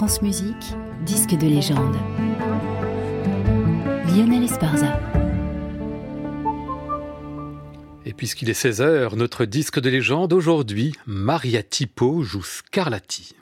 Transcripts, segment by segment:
France Musique, disque de légende. Lionel Esparza. Et puisqu'il est 16h, notre disque de légende aujourd'hui, Maria Tipo joue Scarlatti.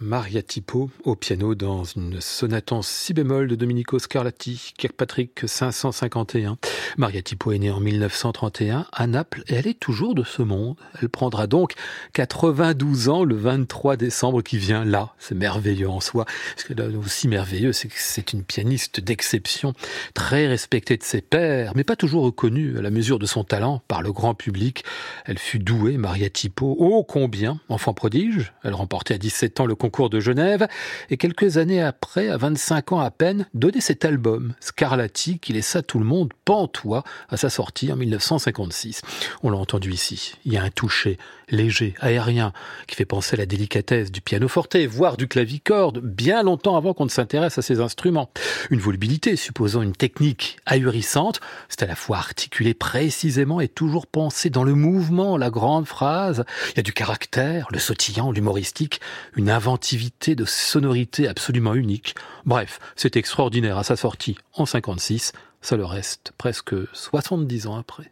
Maria Tipo au piano dans une sonate en si bémol de Domenico Scarlatti, Kirkpatrick 551. Maria Tipo est née en 1931 à Naples et elle est toujours de ce monde. Elle prendra donc 92 ans le 23 décembre qui vient là. C'est merveilleux en soi. Ce qui est aussi merveilleux, c'est que c'est une pianiste d'exception, très respectée de ses pairs, mais pas toujours reconnue à la mesure de son talent par le grand public. Elle fut douée, Maria Tipo, ô combien, enfant prodige. Elle remportait à 17 ans le concours de Genève, et quelques années après, à 25 ans à peine, donnait cet album, Scarlatti, qui laissa tout le monde à sa sortie en 1956. On l'a entendu ici. Il y a un toucher léger, aérien, qui fait penser à la délicatesse du pianoforte, voire du clavicorde, bien longtemps avant qu'on ne s'intéresse à ces instruments. Une volubilité supposant une technique ahurissante, c'est à la fois articulé précisément et toujours pensé dans le mouvement, la grande phrase. Il y a du caractère, le sautillant, l'humoristique, une invention de sonorité absolument unique. Bref, c'est extraordinaire à sa sortie en 56, ça le reste presque 70 ans après.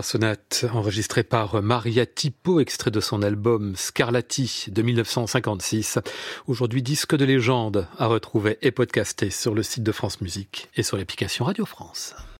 Trois sonates enregistrées par Maria Tipo, extrait de son album Scarlatti de 1956. Aujourd'hui disque de légende à retrouver et podcasté sur le site de France Musique et sur l'application Radio France.